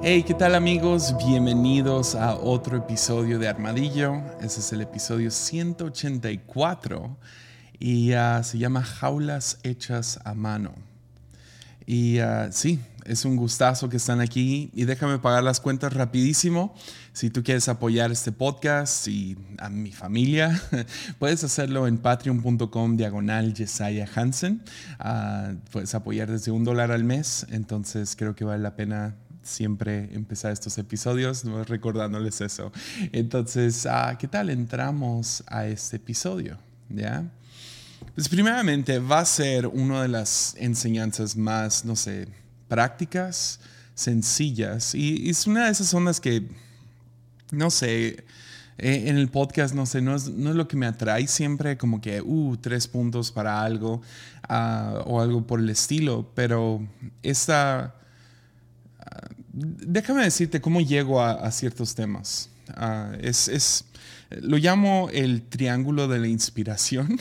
Hey, ¿qué tal amigos? Bienvenidos a otro episodio de Armadillo. Ese es el episodio 184 y ah, se llama Jaulas hechas a mano. Y ah, sí, es un gustazo que están aquí y déjame pagar las cuentas rapidísimo. Si tú quieres apoyar este podcast y a mi familia, puedes hacerlo en patreon.com diagonal Jesiah Hansen. Ah, puedes apoyar desde un dólar al mes, entonces creo que vale la pena siempre empezar estos episodios recordándoles eso. Entonces, ah, ¿qué tal entramos a este episodio? ¿Ya? Pues primeramente va a ser una de las enseñanzas más, no sé, prácticas, sencillas. Y, es una de esas zonas que, no sé, eh, en el podcast, no sé, no es, no es, lo que me atrae siempre, como que, uh, tres puntos para algo ah, o algo por el estilo, pero esta déjame decirte cómo llego a, ciertos temas. Ah, es, lo llamo el triángulo de la inspiración.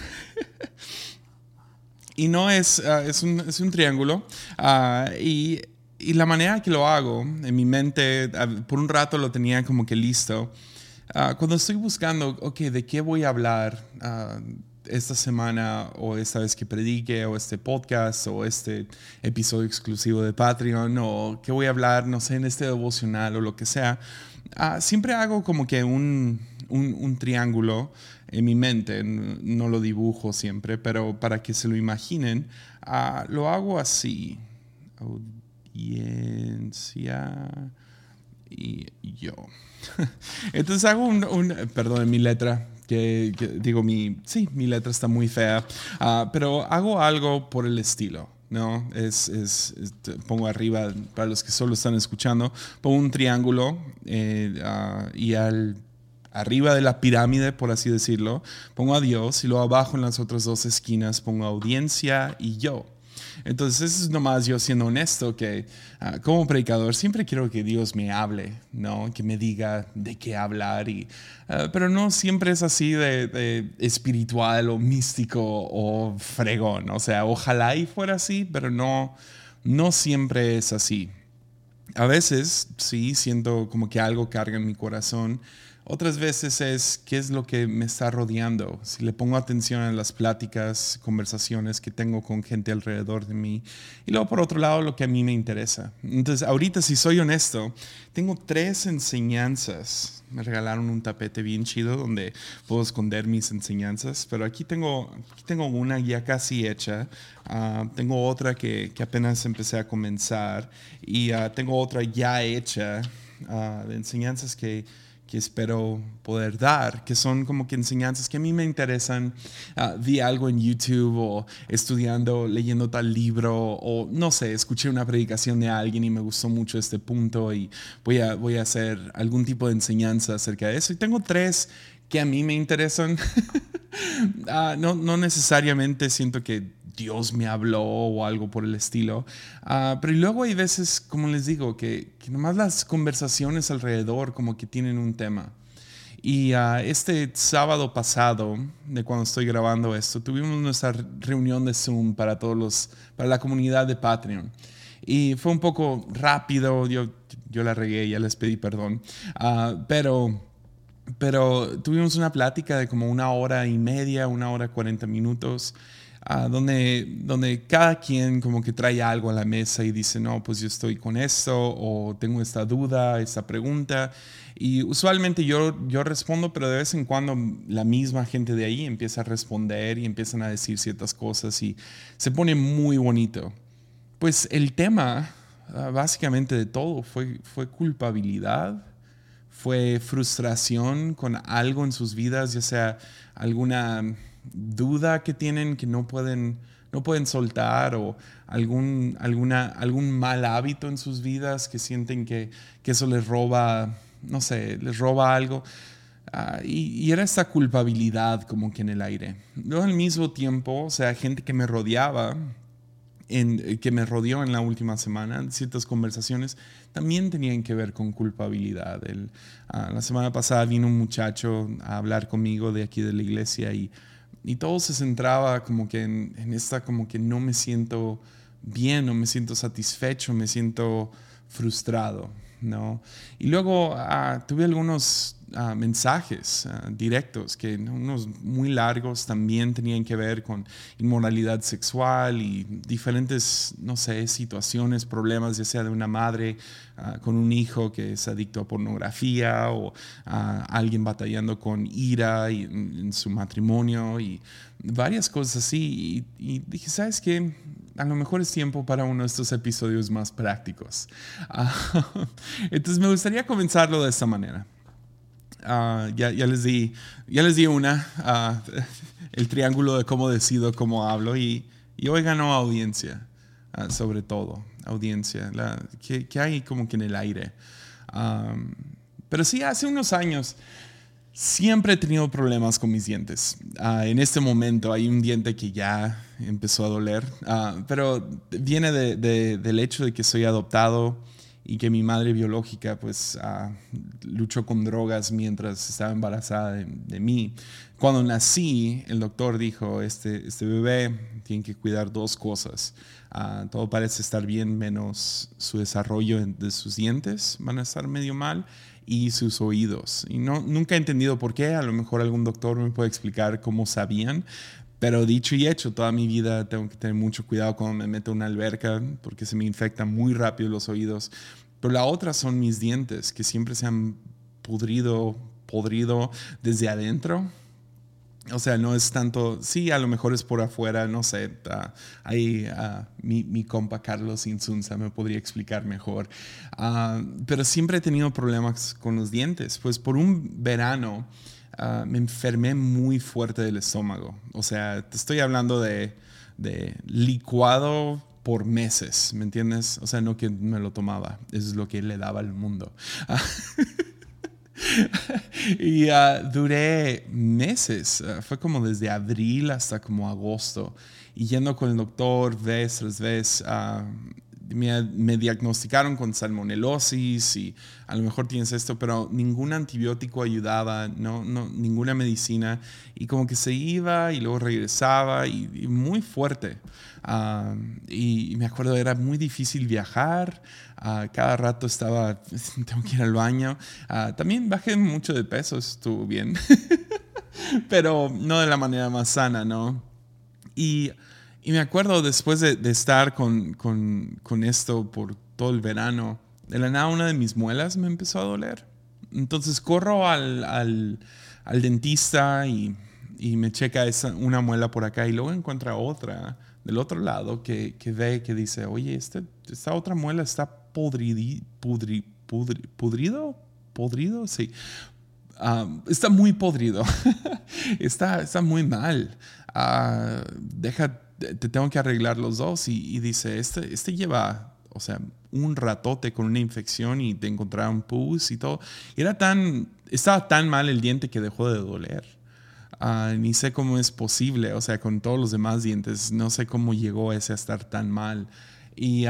y no es, ah, es, un, triángulo. Ah, y, la manera que lo hago, en mi mente, por un rato lo tenía como que listo. cuando estoy buscando, ok, ¿de qué voy a hablar? Esta semana o esta vez que predique o este podcast o este episodio exclusivo de Patreon o que voy a hablar, no sé, en este devocional o lo que sea, ah, siempre hago como que un, un, triángulo en mi mente, no lo dibujo siempre, pero para que se lo imaginen, ah, lo hago así. Audiencia y yo. Entonces hago un, un perdón, mi letra, que, digo, mi, sí, mi letra está muy fea, ah, pero hago algo por el estilo. ¿no? Es, es, pongo arriba, para los que solo están escuchando, pongo un triángulo eh, ah, y al, arriba de la pirámide, por así decirlo, pongo a Dios y luego abajo en las otras dos esquinas pongo audiencia y yo. Entonces, es nomás yo siendo honesto, que ah, como predicador siempre quiero que Dios me hable, ¿no? Que me diga de qué hablar, y, ah, pero no siempre es así de, espiritual o místico o fregón. O sea, ojalá y fuera así, pero no, no siempre es así. A veces sí siento como que algo carga en mi corazón otras veces es qué es lo que me está rodeando. Si le pongo atención a las pláticas, conversaciones que tengo con gente alrededor de mí. Y luego por otro lado lo que a mí me interesa. Entonces ahorita si soy honesto, tengo tres enseñanzas. Me regalaron un tapete bien chido donde puedo esconder mis enseñanzas. Pero aquí tengo, aquí tengo una ya casi hecha. Ah, tengo otra que, que, apenas empecé a comenzar. Y ah, tengo otra ya hecha ah, de enseñanzas que que espero poder dar, que son como que enseñanzas que a mí me interesan. Ah, vi algo en YouTube o estudiando, leyendo tal libro o no sé, escuché una predicación de alguien y me gustó mucho este punto y voy a, voy a hacer algún tipo de enseñanza acerca de eso. Y tengo tres que a mí me interesan. Ah, no, no necesariamente siento que Dios me habló o algo por el estilo. Ah, pero luego hay veces, como les digo, que, que, nomás las conversaciones alrededor como que tienen un tema. Y uh, este sábado pasado, de cuando estoy grabando esto, tuvimos nuestra reunión de Zoom para todos los, para la comunidad de Patreon. Y fue un poco rápido, yo, yo la regué, ya les pedí perdón. Uh, pero pero tuvimos una plática de como una hora y media, una hora cuarenta minutos donde, donde cada quien como que trae algo a la mesa y dice, no, pues yo estoy con esto o tengo esta duda, esta pregunta. Y usualmente yo, yo respondo, pero de vez en cuando la misma gente de ahí empieza a responder y empiezan a decir ciertas cosas y se pone muy bonito. Pues el tema, ah, básicamente de todo, fue, fue culpabilidad, fue frustración con algo en sus vidas, ya sea alguna duda que tienen que no pueden, no pueden soltar o algún, alguna, algún mal hábito en sus vidas que sienten que, que eso les roba, no sé, les roba algo. Ah, y, era esta culpabilidad como que en el aire. Luego al mismo tiempo, o sea, gente que me rodeaba, en, que me rodeó en la última semana, ciertas conversaciones, también tenían que ver con culpabilidad. El, ah, la semana pasada vino un muchacho a hablar conmigo de aquí de la iglesia y y todo se centraba como que en, esta como que no me siento bien, no me siento satisfecho, me siento frustrado. ¿no? Y luego ah, tuve algunos ah, mensajes ah, directos, que unos muy largos también tenían que ver con inmoralidad sexual y diferentes, no sé, situaciones, problemas, ya sea de una madre con un hijo que es adicto a pornografía o alguien batallando con ira en, su matrimonio y varias cosas así. Y, y dije, ¿sabes qué? a lo mejor es tiempo para uno de estos episodios más prácticos. Ah, entonces me gustaría comenzarlo de esta manera. Ah, ya, les di, ya les di una, ah, el triángulo de cómo decido, cómo hablo y, hoy ganó audiencia, sobre todo, audiencia, que, hay como que en el aire. pero sí, hace unos años Siempre he tenido problemas con mis dientes. En este momento hay un diente que ya empezó a doler, pero viene del hecho de que soy adoptado y que mi madre biológica pues ah, luchó con drogas mientras estaba embarazada de, mí. Cuando nací, el doctor dijo, este, este bebé tiene que cuidar dos cosas. todo parece estar bien menos su desarrollo de sus dientes van a estar medio mal y sus oídos. Y no, nunca he entendido por qué, a lo mejor algún doctor me puede explicar cómo sabían, pero dicho y hecho, toda mi vida tengo que tener mucho cuidado cuando me meto en una alberca porque se me infectan muy rápido los oídos. Pero la otra son mis dientes, que siempre se han pudrido, podrido desde adentro o sea, no es tanto, sí, a lo mejor es por afuera, no sé, ahí mi, compa Carlos Insunza me podría explicar mejor. Ah, pero siempre he tenido problemas con los dientes, pues por un verano ah, me enfermé muy fuerte del estómago. O sea, te estoy hablando de, de licuado por meses, ¿me entiendes? O sea, no que me lo tomaba, eso es lo que le daba al mundo. y uh, duré meses, uh, fue como desde abril hasta como agosto, y yendo con el doctor vez tras vez. Uh, me, diagnosticaron con salmonelosis y a lo mejor tienes esto, pero ningún antibiótico ayudaba, no, no, ninguna medicina. Y como que se iba y luego regresaba y, muy fuerte. y, me acuerdo, era muy difícil viajar. Ah, cada rato estaba, tengo que ir al baño. Ah, también bajé mucho de peso, estuvo bien. Pero no de la manera más sana, ¿no? Y, y me acuerdo después de, de estar con, con, con, esto por todo el verano, de la nada una de mis muelas me empezó a doler. Entonces corro al, al, al dentista y, y, me checa esa, una muela por acá y luego encuentra otra del otro lado que, que ve, que dice, oye, este, esta otra muela está podrido, podrido, podrido, sí. está muy podrido, está, está muy mal. Uh, deja, te tengo que arreglar los dos. Y, dice, este, este lleva, o sea, un ratote con una infección y te encontraron pus y todo. Era tan, estaba tan mal el diente que dejó de doler. Ah, ni sé cómo es posible, o sea, con todos los demás dientes, no sé cómo llegó ese a estar tan mal. Y,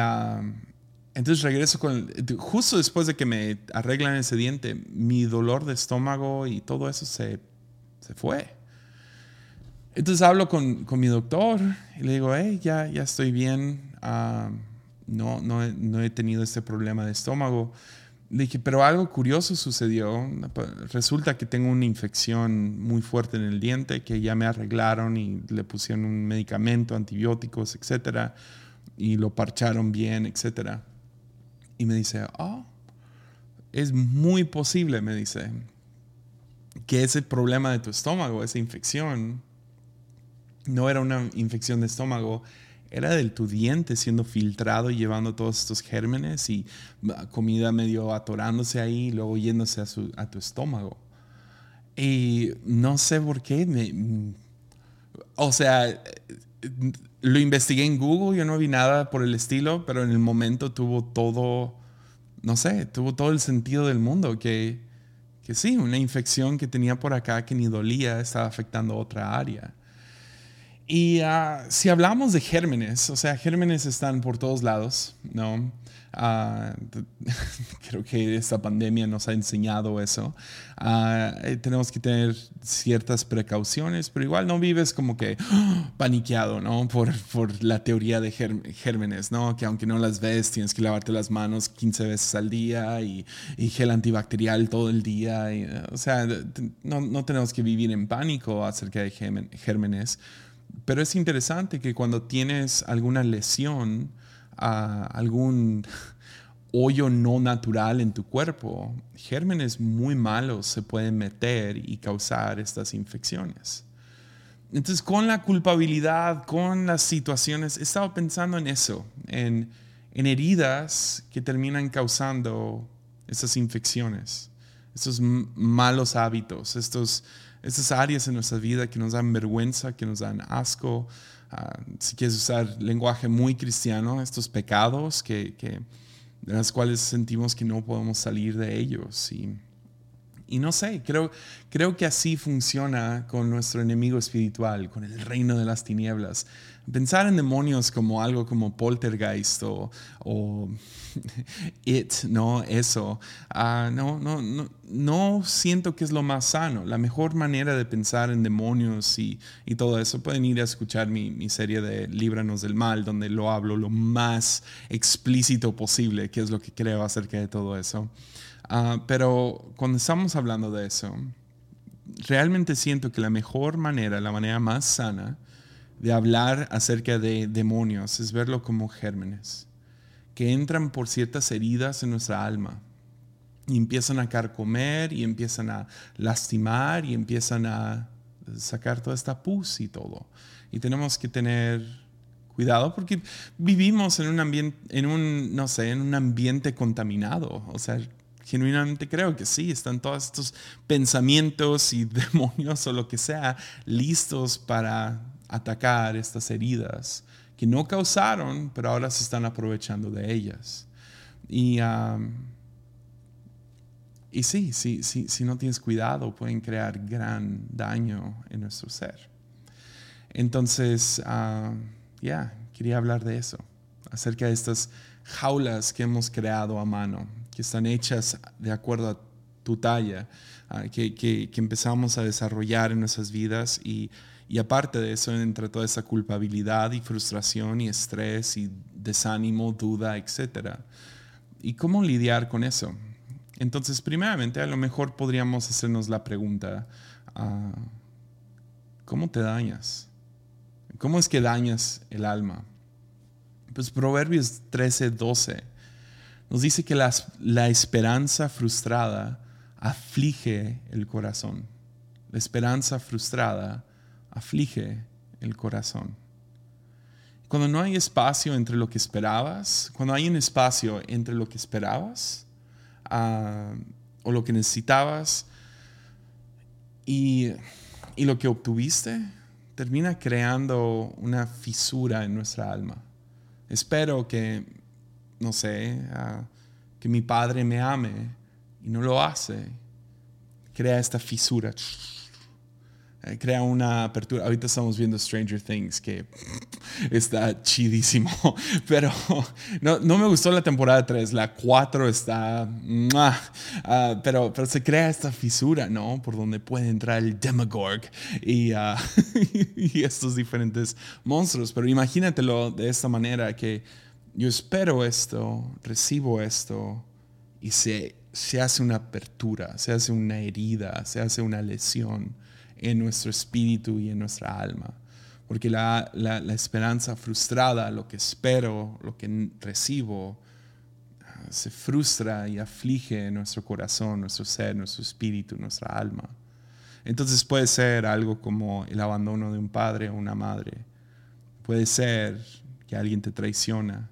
entonces regreso con, justo después de que me arreglan ese diente, mi dolor de estómago y todo eso se, se fue. Entonces hablo con, con, mi doctor y le digo, hey, ya, ya estoy bien, ah, no, no, no, he, tenido este problema de estómago. Le dije, pero algo curioso sucedió. Resulta que tengo una infección muy fuerte en el diente que ya me arreglaron y le pusieron un medicamento, antibióticos, etcétera, y lo parcharon bien, etcétera. Y me dice, oh, es muy posible, me dice, que ese problema de tu estómago, esa infección, no era una infección de estómago, era del tu diente siendo filtrado y llevando todos estos gérmenes y comida medio atorándose ahí y luego yéndose a, su, a tu estómago. Y no sé por qué, me, o sea, lo investigué en Google, yo no vi nada por el estilo, pero en el momento tuvo todo, no sé, tuvo todo el sentido del mundo, que, que sí, una infección que tenía por acá que ni dolía estaba afectando otra área. Y ah, si hablamos de gérmenes, o sea, gérmenes están por todos lados, ¿no? Ah, creo que esta pandemia nos ha enseñado eso. Eh, tenemos que tener ciertas precauciones, pero igual no vives como que paniqueado, ¿no? Por, por la teoría de gérmenes, ¿no? Que aunque no las ves, tienes que lavarte las manos 15 veces al día y, y gel antibacterial todo el día. o sea, no, no tenemos que vivir en pánico acerca de gérmenes. Pero es interesante que cuando tienes alguna lesión, algún hoyo no natural en tu cuerpo, gérmenes muy malos se pueden meter y causar estas infecciones. Entonces, con la culpabilidad, con las situaciones, he estado pensando en eso, en, heridas que terminan causando estas infecciones, estos malos hábitos, estos, estas áreas en nuestra vida que nos dan vergüenza, que nos dan asco, Ah, si quieres usar lenguaje muy cristiano, estos pecados que, que, de los cuales sentimos que no podemos salir de ellos. Y, y no sé, creo, creo que así funciona con nuestro enemigo espiritual, con el reino de las tinieblas. Pensar en demonios como algo como poltergeist o, o it, ¿no? Eso. Ah, no, no, no, no siento que es lo más sano. La mejor manera de pensar en demonios y, y todo eso, pueden ir a escuchar mi, mi, serie de Líbranos del Mal, donde lo hablo lo más explícito posible, que es lo que creo acerca de todo eso. Ah, pero cuando estamos hablando de eso, realmente siento que la mejor manera, la manera más sana de hablar acerca de demonios es verlo como gérmenes que entran por ciertas heridas en nuestra alma y empiezan a carcomer y empiezan a lastimar y empiezan a sacar toda esta pus y todo. Y tenemos que tener cuidado porque vivimos en un ambiente, en un, no sé, en un ambiente contaminado. O sea, genuinamente creo que sí, están todos estos pensamientos y demonios o lo que sea listos para atacar estas heridas que no causaron, pero ahora se están aprovechando de ellas. Y, y sí, sí, sí, si no tienes cuidado, pueden crear gran daño en nuestro ser. Entonces, ya, quería hablar de eso, acerca de estas jaulas que hemos creado a mano, que están hechas de acuerdo a tu talla, ah, que, que, que empezamos a desarrollar en nuestras vidas y y aparte de eso, entre toda esa culpabilidad y frustración y estrés y desánimo, duda, etc. ¿Y cómo lidiar con eso? Entonces, primeramente, a lo mejor podríamos hacernos la pregunta, ah, ¿cómo te dañas? ¿Cómo es que dañas el alma? Pues Proverbios 13, 12 nos dice que la esperanza frustrada aflige el corazón. La esperanza frustrada aflige el corazón. Cuando no hay espacio entre lo que esperabas, cuando hay un espacio entre lo que esperabas ah, o lo que necesitabas y, lo que obtuviste, termina creando una fisura en nuestra alma. Espero que, no sé, ah, que mi padre me ame y no lo hace. Crea esta fisura crea una apertura. Ahorita estamos viendo Stranger Things, que está chidísimo, pero no, no me gustó la temporada 3, la 4 está... Uh, pero, pero se crea esta fisura, ¿no? Por donde puede entrar el Demogorg y, uh, y estos diferentes monstruos. Pero imagínatelo de esta manera, que yo espero esto, recibo esto y se, se hace una apertura, se hace una herida, se hace una lesión en nuestro espíritu y en nuestra alma. Porque la, la, esperanza frustrada, lo que espero, lo que recibo, se frustra y aflige nuestro corazón, nuestro ser, nuestro espíritu, nuestra alma. Entonces puede ser algo como el abandono de un padre o una madre. Puede ser que alguien te traiciona.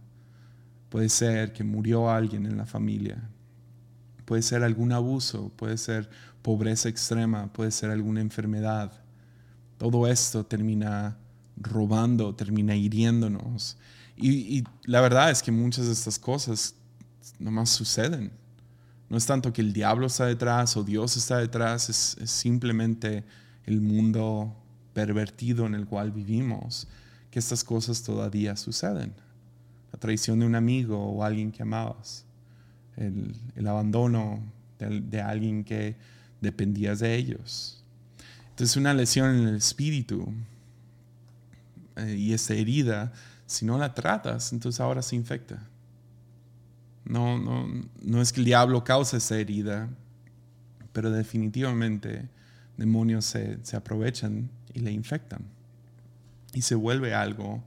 Puede ser que murió alguien en la familia. Puede ser algún abuso, puede ser pobreza extrema, puede ser alguna enfermedad. Todo esto termina robando, termina hiriéndonos. Y, la verdad es que muchas de estas cosas nomás suceden. No es tanto que el diablo está detrás o Dios está detrás, es, simplemente el mundo pervertido en el cual vivimos que estas cosas todavía suceden. La traición de un amigo o alguien que amabas, el, abandono de, alguien que dependías de ellos. Entonces una lesión en el espíritu eh, y esa herida, si no la tratas, entonces ahora se infecta. No, no, no es que el diablo cause esa herida, pero definitivamente demonios se, se aprovechan y le infectan. Y se vuelve algo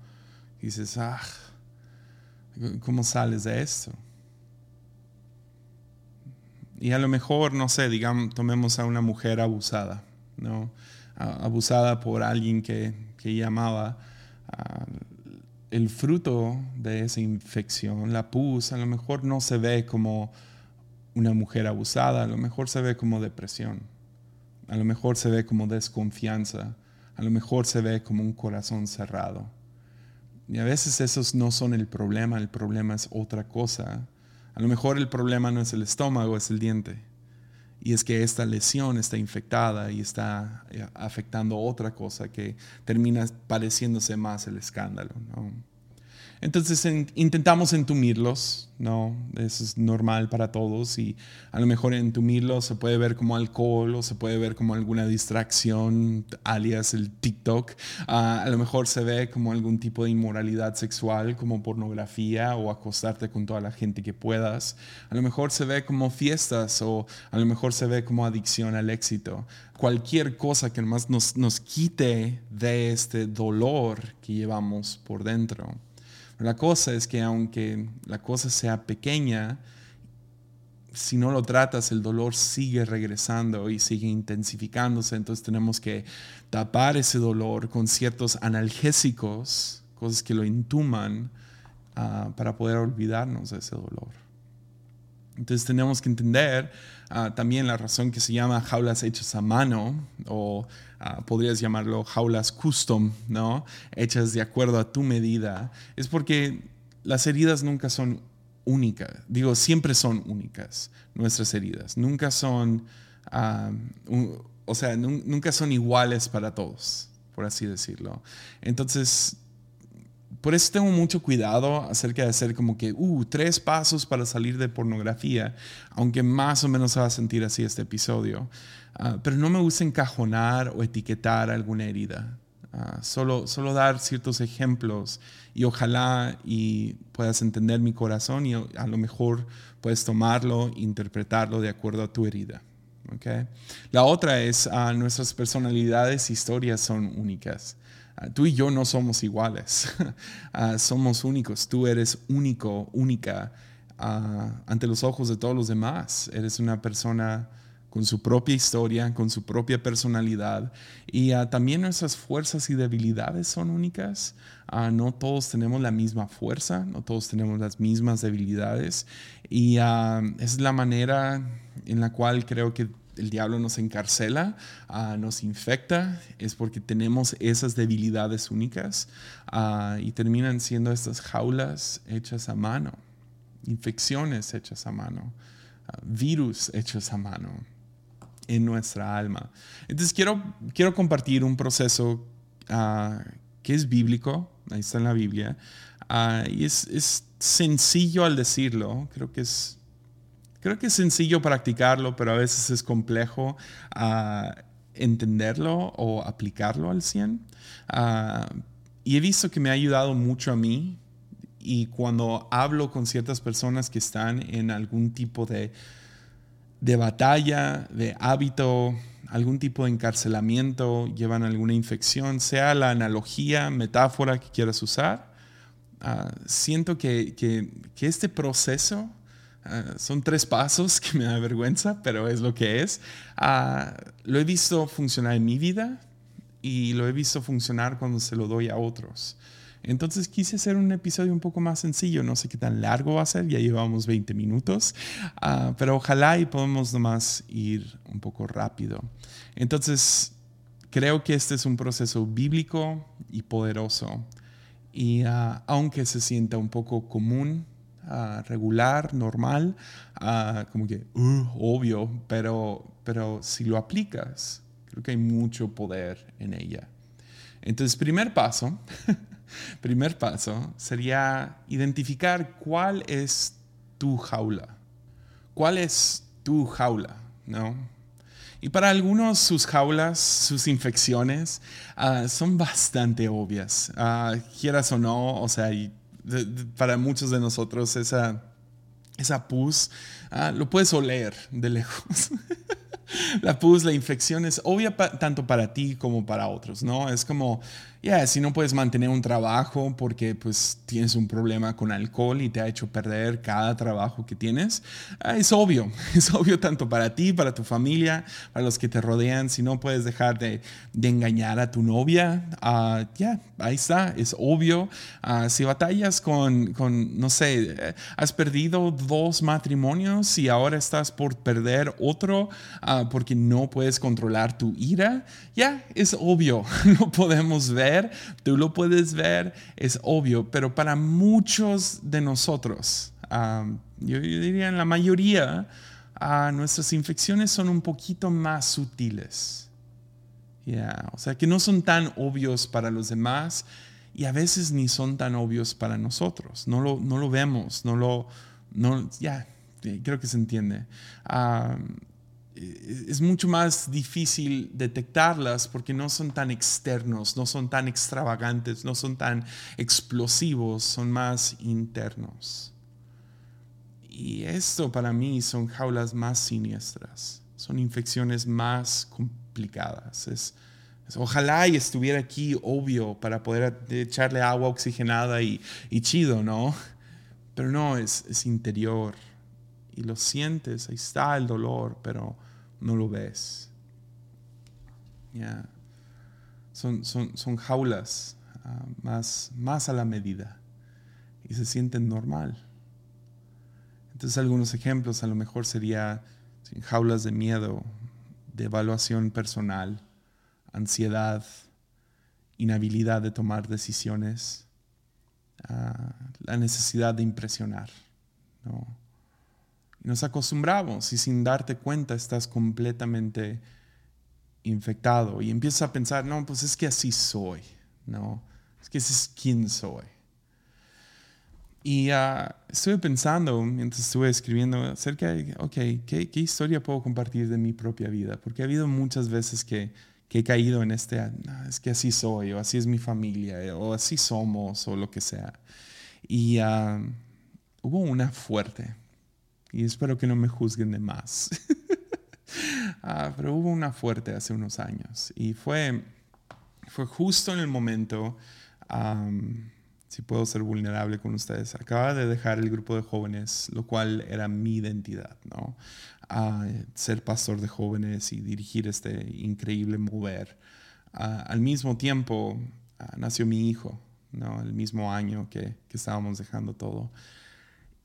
y dices, ah, ¿cómo sales de esto? Y a lo mejor, no sé, digamos, tomemos a una mujer abusada, ¿no? Abusada por alguien que, que llamaba el fruto de esa infección, la pus, a lo mejor no se ve como una mujer abusada, a lo mejor se ve como depresión, a lo mejor se ve como desconfianza, a lo mejor se ve como un corazón cerrado. Y a veces esos no son el problema, el problema es otra cosa. A lo mejor el problema no es el estómago, es el diente. Y es que esta lesión está infectada y está eh, afectando otra cosa que termina pareciéndose más el escándalo. ¿no? Entonces intentamos entumirlos, ¿no? Eso es normal para todos y a lo mejor entumirlos se puede ver como alcohol o se puede ver como alguna distracción, alias el TikTok. Ah, a lo mejor se ve como algún tipo de inmoralidad sexual, como pornografía o acostarte con toda la gente que puedas. A lo mejor se ve como fiestas o a lo mejor se ve como adicción al éxito. Cualquier cosa que más nos, nos quite de este dolor que llevamos por dentro. La cosa es que aunque la cosa sea pequeña, si no lo tratas, el dolor sigue regresando y sigue intensificándose. Entonces tenemos que tapar ese dolor con ciertos analgésicos, cosas que lo intuman, ah, para poder olvidarnos de ese dolor. Entonces tenemos que entender ah, también la razón que se llama jaulas hechas a mano o ah, podrías llamarlo jaulas custom, ¿no? Hechas de acuerdo a tu medida. Es porque las heridas nunca son únicas. Digo, siempre son únicas nuestras heridas. Nunca son, ah, o sea, nunca son iguales para todos, por así decirlo. Entonces por eso tengo mucho cuidado acerca de hacer como que, uh, tres pasos para salir de pornografía, aunque más o menos se va a sentir así este episodio. Ah, pero no me gusta encajonar o etiquetar alguna herida. Ah, solo, solo dar ciertos ejemplos y ojalá y puedas entender mi corazón y a lo mejor puedes tomarlo, interpretarlo de acuerdo a tu herida. Okay? La otra es, uh, nuestras personalidades, historias son únicas. Ah, tú y yo no somos iguales, ah, somos únicos, tú eres único, única ah, ante los ojos de todos los demás, eres una persona con su propia historia, con su propia personalidad. Y también nuestras fuerzas y debilidades son únicas. no todos tenemos la misma fuerza, no todos tenemos las mismas debilidades. Y es la manera en la cual creo que el diablo nos encarcela, ah, nos infecta, es porque tenemos esas debilidades únicas ah, y terminan siendo estas jaulas hechas a mano, infecciones hechas a mano, ah, virus hechos a mano en nuestra alma. Entonces quiero, quiero compartir un proceso que es bíblico, ahí está en la Biblia, y es, es sencillo al decirlo, creo que es Creo que es sencillo practicarlo, pero a veces es complejo ah, entenderlo o aplicarlo al 100. Ah, y he visto que me ha ayudado mucho a mí y cuando hablo con ciertas personas que están en algún tipo de, de batalla, de hábito, algún tipo de encarcelamiento, llevan alguna infección, sea la analogía, metáfora que quieras usar, ah, siento que, que, que este proceso Ah, son tres pasos que me da vergüenza, pero es lo que es. Ah, lo he visto funcionar en mi vida y lo he visto funcionar cuando se lo doy a otros. Entonces quise hacer un episodio un poco más sencillo, no sé qué tan largo va a ser, ya llevamos 20 minutos, ah, pero ojalá y podemos nomás ir un poco rápido. Entonces, creo que este es un proceso bíblico y poderoso y aunque se sienta un poco común, regular, normal, como que uh, obvio, pero, pero si lo aplicas, creo que hay mucho poder en ella. Entonces, primer paso, primer paso sería identificar cuál es tu jaula. ¿Cuál es tu jaula? ¿No? Y para algunos sus jaulas, sus infecciones, ah, son bastante obvias. Uh, quieras o no, o sea, para muchos de nosotros esa, esa pus ah, lo puedes oler de lejos. la pus, la infección es obvia tanto para ti como para otros, ¿no? Es como, ya, si no puedes mantener un trabajo porque pues tienes un problema con alcohol y te ha hecho perder cada trabajo que tienes, ah, es obvio, es obvio tanto para ti, para tu familia, para los que te rodean, si no puedes dejar de, de engañar a tu novia, uh, ya, ahí está, es obvio. Uh, si batallas con, con, no sé, eh, has perdido dos matrimonios y ahora estás por perder otro uh, porque no puedes controlar tu ira, ya, es obvio, no podemos ver tú lo puedes ver, es obvio, pero para muchos de nosotros, yo, diría en la mayoría, uh, nuestras infecciones son un poquito más sutiles. O sea, que no son tan obvios para los demás y a veces ni son tan obvios para nosotros. No lo, no lo vemos, no lo, no, ya, creo que se entiende es mucho más difícil detectarlas porque no son tan externos, no son tan extravagantes, no son tan explosivos, son más internos. Y esto para mí son jaulas más siniestras, son infecciones más complicadas. Es, ojalá y estuviera aquí obvio para poder echarle agua oxigenada y, chido, ¿no? Pero no, es, es interior. Y lo sientes, ahí está el dolor, pero no lo ves. Son, son, son, jaulas ah, más, más a la medida y se sienten normal. Entonces algunos ejemplos a lo mejor sería jaulas de miedo, de evaluación personal, ansiedad, inhabilidad de tomar decisiones, ah, la necesidad de impresionar. ¿no? Nos acostumbramos y sin darte cuenta estás completamente infectado y empiezas a pensar, no, pues es que así soy, no, es que ese es quien soy. Y uh, estuve pensando mientras estuve escribiendo acerca de, ok, ¿qué, ¿qué, historia puedo compartir de mi propia vida? Porque ha habido muchas veces que, que he caído en este, ah, es que así soy, o así es mi familia, o así somos, o lo que sea. Y uh, hubo una fuerte y espero que no me juzguen de más. Ah, pero hubo una fuerte hace unos años y fue, fue justo en el momento, si puedo ser vulnerable con ustedes, acaba de dejar el grupo de jóvenes, lo cual era mi identidad, ¿no? ser pastor de jóvenes y dirigir este increíble mover. al mismo tiempo nació mi hijo, ¿no? El mismo año que, que estábamos dejando todo.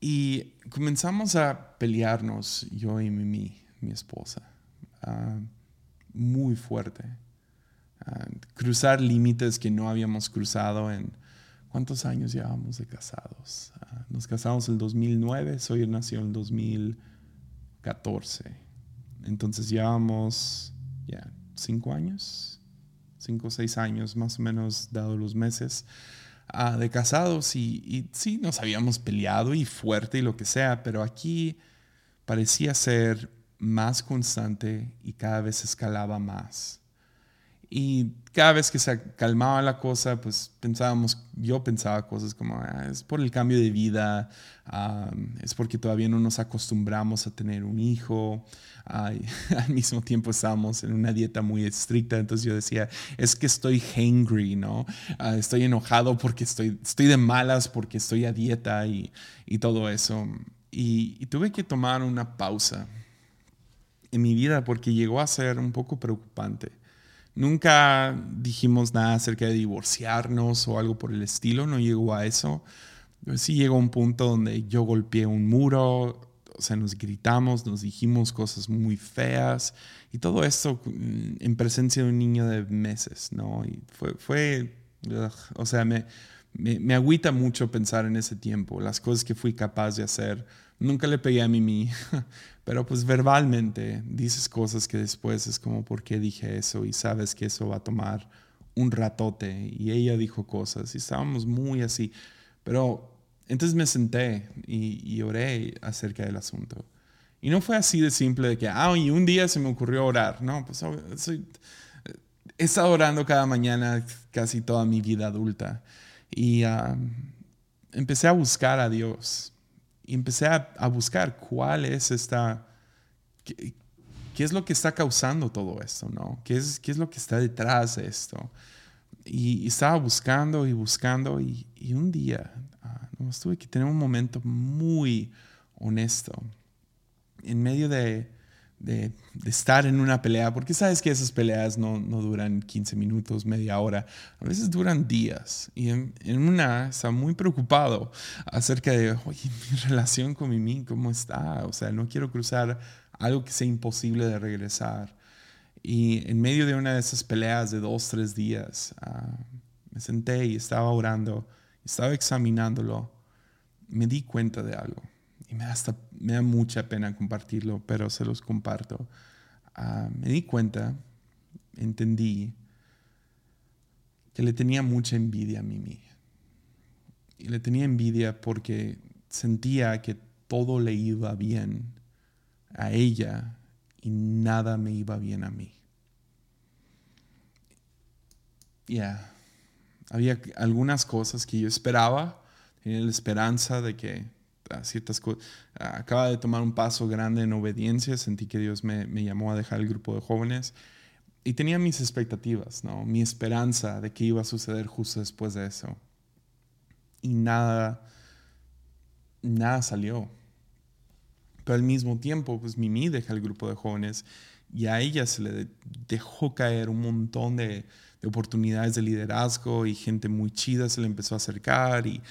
Y comenzamos a pelearnos, yo y Mimi, mi esposa, ah, muy fuerte. Ah, cruzar límites que no habíamos cruzado en... ¿Cuántos años llevamos de casados? Ah, nos casamos en el 2009, soy nació en el 2014. Entonces llevamos ya cinco años, cinco o seis años más o menos, dado los meses. De casados y, sí, nos habíamos peleado y fuerte y lo que sea, pero aquí parecía ser más constante y cada vez escalaba más. Y cada vez que se calmaba la cosa, pues pensábamos, yo pensaba cosas como, ah, es por el cambio de vida, es porque todavía no nos acostumbramos a tener un hijo, al mismo tiempo estábamos en una dieta muy estricta, entonces yo decía, es que estoy hangry, ¿no? Ah, estoy enojado porque estoy, estoy de malas, porque estoy a dieta y, y todo eso. Y, y tuve que tomar una pausa en mi vida porque llegó a ser un poco preocupante. Nunca dijimos nada acerca de divorciarnos o algo por el estilo, no llegó a eso. Sí llegó un punto donde yo golpeé un muro, o sea, nos gritamos, nos dijimos cosas muy feas y todo esto mm, en presencia de un niño de meses, ¿no? Y fue, o sea, me, me, me, agüita mucho pensar en ese tiempo, las cosas que fui capaz de hacer. Nunca le pegué a Mimi, pero pues verbalmente dices cosas que después es como, ¿por qué dije eso? Y sabes que eso va a tomar un ratote y ella dijo cosas y estábamos muy así. Pero entonces me senté y, oré acerca del asunto. Y no fue así de simple de que, ah, y un día se me ocurrió orar. No, pues soy, he estado orando cada mañana casi toda mi vida adulta. Y ah, empecé a buscar a Dios. Y empecé a, buscar cuál es esta, qué, qué, es lo que está causando todo esto, ¿no? ¿Qué es, qué es lo que está detrás de esto? Y, estaba buscando y buscando y, y un día tuve que tener un momento muy honesto en medio de, de, estar en una pelea, porque sabes que esas peleas no, no, duran 15 minutos, media hora, a veces duran días. Y en, una estaba muy preocupado acerca de, oye, mi relación con Mimi, ¿cómo está? O sea, no quiero cruzar algo que sea imposible de regresar. Y en medio de una de esas peleas de dos, tres días, ah, me senté y estaba orando, estaba examinándolo me di cuenta de algo me hasta, me da mucha pena compartirlo, pero se los comparto. Ah, me di cuenta, entendí que le tenía mucha envidia a Mimi. Y le tenía envidia porque sentía que todo le iba bien a ella y nada me iba bien a mí. Ya, había algunas cosas que yo esperaba tenía la esperanza de que ciertas cosas, acaba de tomar un paso grande en obediencia, sentí que Dios me, me, llamó a dejar el grupo de jóvenes y tenía mis expectativas, ¿no? mi esperanza de que iba a suceder justo después de eso. Y nada, nada salió. Pero al mismo tiempo, pues Mimi deja el grupo de jóvenes y a ella se le dejó caer un montón de, de oportunidades de liderazgo y gente muy chida se le empezó a acercar y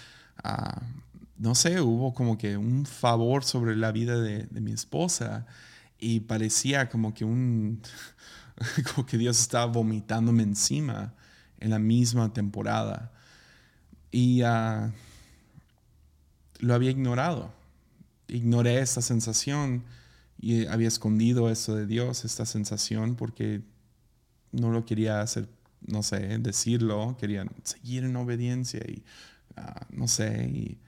no sé, hubo como que un favor sobre la vida de, mi esposa y parecía como que un, como que Dios estaba vomitándome encima en la misma temporada. Y ah, lo había ignorado. Ignoré esta sensación y había escondido eso de Dios, esta sensación, porque no lo quería hacer, no sé, decirlo, quería seguir en obediencia y Ah, no sé,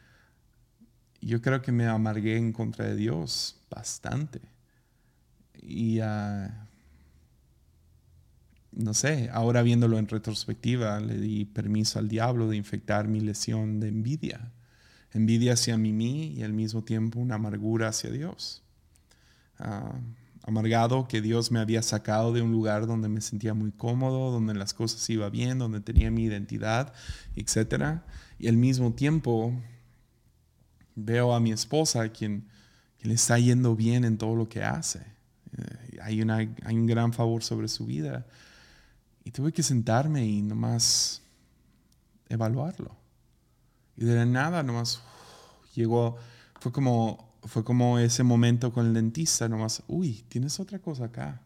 yo creo que me amargué en contra de Dios bastante. Y ah, no sé, ahora viéndolo en retrospectiva, le di permiso al diablo de infectar mi lesión de envidia. Envidia hacia mí y al mismo tiempo una amargura hacia Dios. Ah, amargado que Dios me había sacado de un lugar donde me sentía muy cómodo, donde las cosas iban bien, donde tenía mi identidad, etc. Y al mismo tiempo veo a mi esposa, quien, quien le está yendo bien en todo lo que hace. Eh, hay, una, hay un gran favor sobre su vida. Y tuve que sentarme y nomás evaluarlo. Y de la nada nomás llegó, fue como fue como ese momento con el dentista, nomás, uy, tienes otra cosa acá,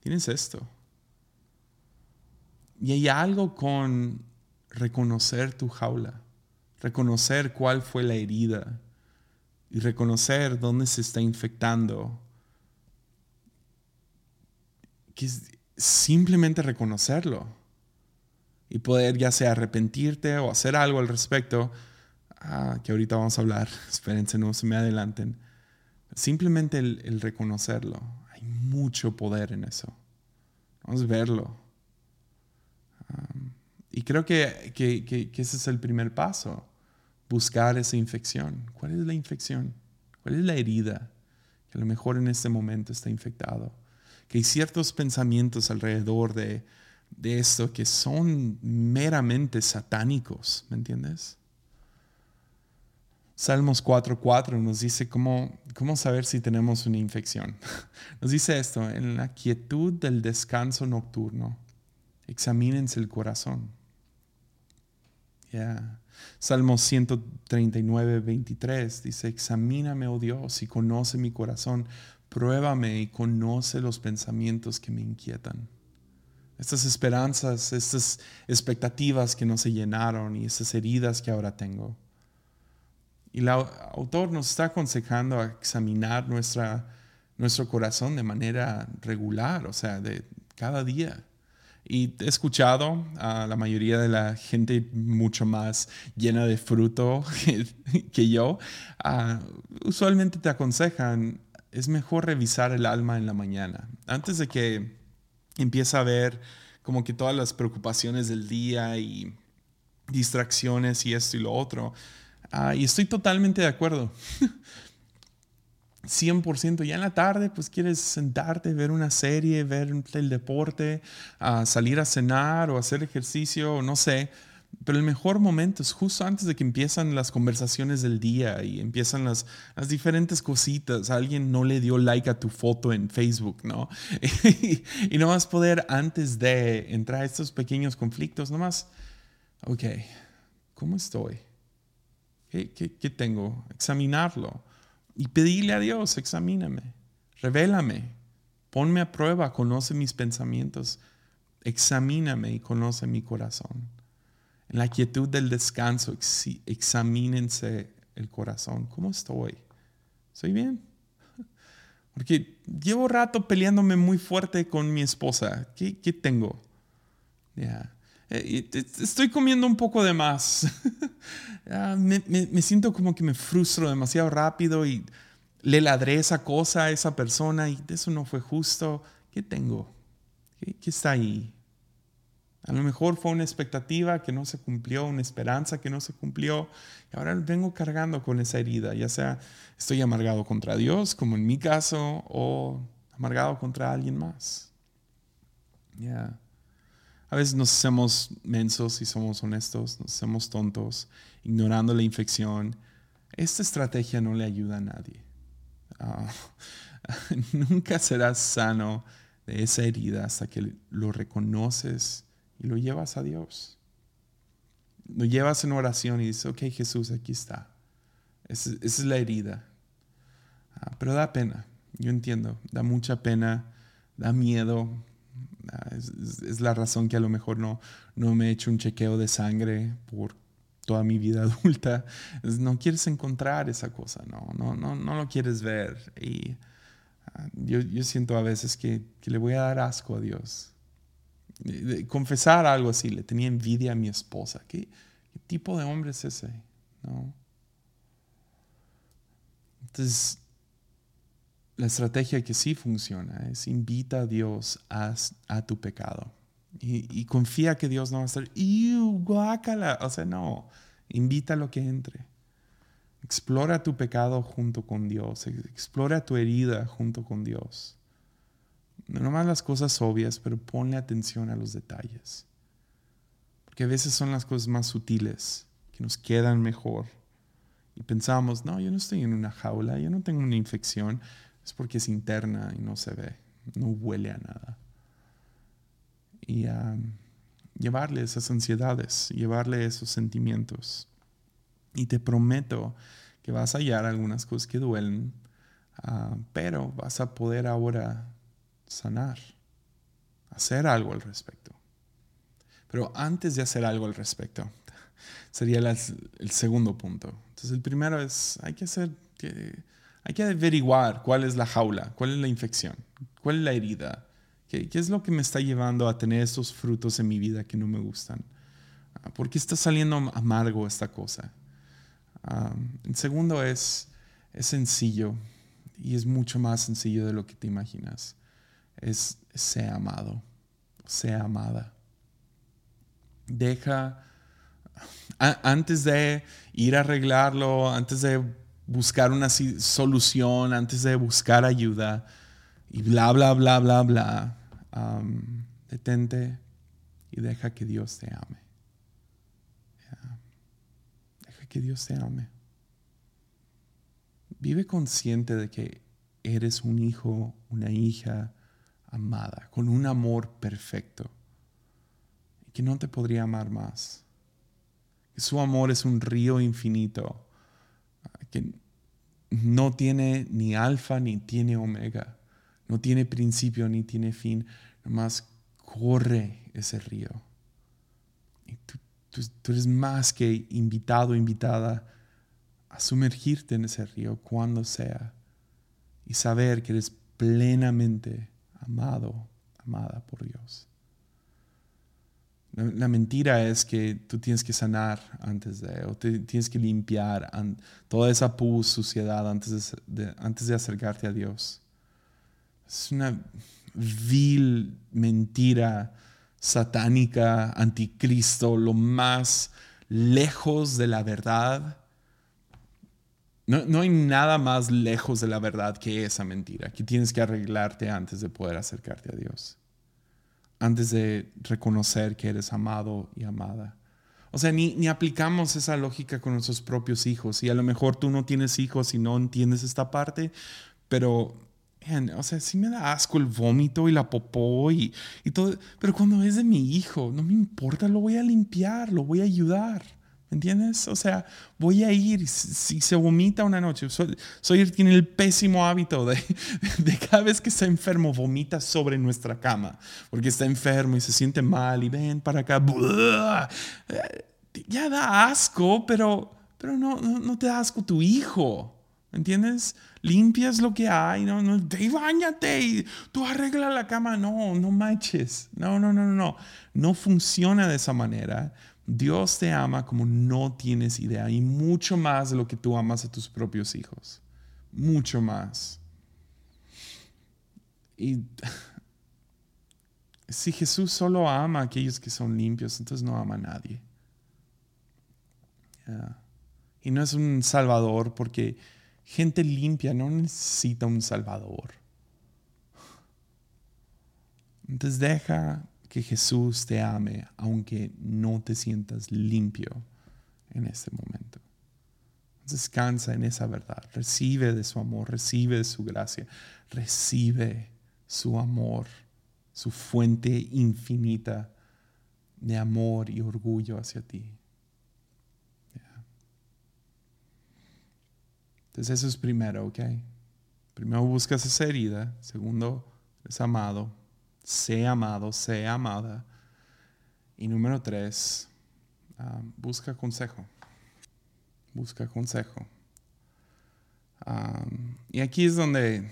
tienes esto. Y hay algo con reconocer tu jaula, reconocer cuál fue la herida y reconocer dónde se está infectando. Que simplemente reconocerlo y poder ya sea arrepentirte o hacer algo al respecto Ah, que ahorita vamos a hablar, espérense, no se me adelanten. Simplemente el, reconocerlo, hay mucho poder en eso. Vamos a verlo. Creo que, que, que, ese es el primer paso, buscar esa infección. ¿Cuál es la infección? ¿Cuál es la herida que a lo mejor en este momento está infectado? Que hay ciertos pensamientos alrededor de, de esto que son meramente satánicos, ¿me entiendes? Salmos 4.4 nos dice cómo, cómo saber si tenemos una infección. Nos dice esto, en la quietud del descanso nocturno, examínense el corazón. Yeah. Salmos 139, 23 dice, examíname, oh Dios, y conoce mi corazón, pruébame y conoce los pensamientos que me inquietan. Estas esperanzas, estas expectativas que no se llenaron y esas heridas que ahora tengo. Y el autor nos está aconsejando a examinar nuestra, nuestro corazón de manera regular, o sea, de cada día. Y he escuchado a la mayoría de la gente mucho más llena de fruto que, yo. Ah, usualmente te aconsejan, es mejor revisar el alma en la mañana. Antes de que empiece a ver como que todas las preocupaciones del día y distracciones y esto y lo otro. Ah, y estoy totalmente de acuerdo. 100%. Ya en la tarde, pues quieres sentarte, ver una serie, ver el deporte, salir a cenar o hacer ejercicio, no sé. Pero el mejor momento es justo antes de que empiezan las conversaciones del día y empiezan las, las diferentes cositas. Alguien no le dio like a tu foto en Facebook, ¿no? y, no vas a poder, antes de entrar a estos pequeños conflictos, nomás, ok, ¿cómo estoy? ¿Qué, qué, qué tengo? Examinarlo y pedirle a Dios, examíname, revélame, ponme a prueba, conoce mis pensamientos, examíname y conoce mi corazón. En la quietud del descanso, examínense el corazón. ¿Cómo estoy? ¿Estoy bien? Porque llevo rato peleándome muy fuerte con mi esposa. ¿Qué, tengo? Ya. Eh, estoy comiendo un poco de más. me, siento como que me frustro demasiado rápido y le ladré esa cosa a esa persona y eso no fue justo. ¿Qué tengo? ¿Qué, qué está ahí? A lo mejor fue una expectativa que no se cumplió, una esperanza que no se cumplió. Y ahora vengo cargando con esa herida, ya sea estoy amargado contra Dios, como en mi caso, o amargado contra alguien más. Ya. A veces nos hacemos mensos y somos honestos, nos hacemos tontos, ignorando la infección. Esta estrategia no le ayuda a nadie. Ah, nunca serás sano de esa herida hasta que lo reconoces y lo llevas a Dios. Lo llevas en oración y dices, ok Jesús, aquí está. Esa, es la herida. Ah, pero da pena, yo entiendo, da mucha pena, da miedo, Ah, es, la razón que a lo mejor no, no me he hecho un chequeo de sangre por toda mi vida adulta. No quieres encontrar esa cosa, no, no, no, no lo quieres ver. Y ah, yo, yo, siento a veces que, que, le voy a dar asco a Dios. confesar algo así, le tenía envidia a mi esposa. ¿Qué, qué tipo de hombre es ese? ¿No? Entonces, la estrategia que sí funciona es invita a Dios a, tu pecado. Y, confía que Dios no va a estar, guácala! O sea, no, invita a lo que entre. Explora tu pecado junto con Dios, explora tu herida junto con Dios. No nomás las cosas obvias, pero ponle atención a los detalles. Porque a veces son las cosas más sutiles que nos quedan mejor. Y pensamos, no, yo no estoy en una jaula, yo no tengo una infección, es porque es interna y no se ve, no huele a nada. Y llevarle esas ansiedades, llevarle esos sentimientos. Y te prometo que vas a hallar algunas cosas que duelen, ah, pero vas a poder ahora sanar, hacer algo al respecto. Pero antes de hacer algo al respecto, sería el segundo punto. Entonces el primero es, hay que hacer que hay que averiguar cuál es la jaula, cuál es la infección, cuál es la herida, qué, es lo que me está llevando a tener estos frutos en mi vida que no me gustan. Ah, ¿Por qué está saliendo amargo esta cosa? el segundo es, es sencillo y es mucho más sencillo de lo que te imaginas. Es sea amado, sea amada. Deja, antes de ir a arreglarlo, antes de buscar una solución, antes de buscar ayuda y bla, bla, bla, bla, bla, detente y deja que Dios te ame. Deja que Dios te ame. Vive consciente de que eres un hijo, una hija amada, con un amor perfecto que no te podría amar más. Que su amor es un río infinito que no tiene ni alfa ni tiene omega, no tiene principio ni tiene fin, nomás corre ese río. Y tú, eres más que invitado, invitada a sumergirte en ese río cuando sea y saber que eres plenamente amado, amada por Dios. La, mentira es que tú tienes que sanar antes de, o tienes que limpiar toda esa pus, suciedad antes de, antes de acercarte a Dios. Es una vil mentira satánica, anticristo, lo más lejos de la verdad. No, no, hay nada más lejos de la verdad que esa mentira, que tienes que arreglarte antes de poder acercarte a Dios antes de reconocer que eres amado y amada. O sea, ni, ni, aplicamos esa lógica con nuestros propios hijos. Y a lo mejor tú no tienes hijos y no entiendes esta parte, pero, o sea, sí me da asco el vómito y la popó y, y todo. Pero cuando es de mi hijo, no me importa, lo voy a limpiar, lo voy a ayudar. ¿Entiendes? O sea, voy a ir, si se vomita una noche, soy, tiene el pésimo hábito de, de, cada vez que está enfermo, vomita sobre nuestra cama, porque está enfermo y se siente mal y ven para acá. Ya da asco, pero, pero no, no, te da asco tu hijo. ¿Entiendes? Limpias lo que hay, no, no, te bañate y tú arregla la cama. No, no manches. No, no, no, no. No funciona de esa manera Dios te ama como no tienes idea y mucho más de lo que tú amas a tus propios hijos. Mucho más. Y si Jesús solo ama a aquellos que son limpios, entonces no ama a nadie. Y no es un salvador porque gente limpia no necesita un salvador. Entonces deja que Jesús te ame aunque no te sientas limpio en este momento. Descansa en esa verdad, recibe de su amor, recibe de su gracia, recibe su amor, su fuente infinita de amor y orgullo hacia ti. Entonces eso es primero, ¿ok? Primero buscas esa herida, segundo, es amado, sé amado, sé amada. Y número tres, ah, busca consejo. Busca consejo. y aquí es donde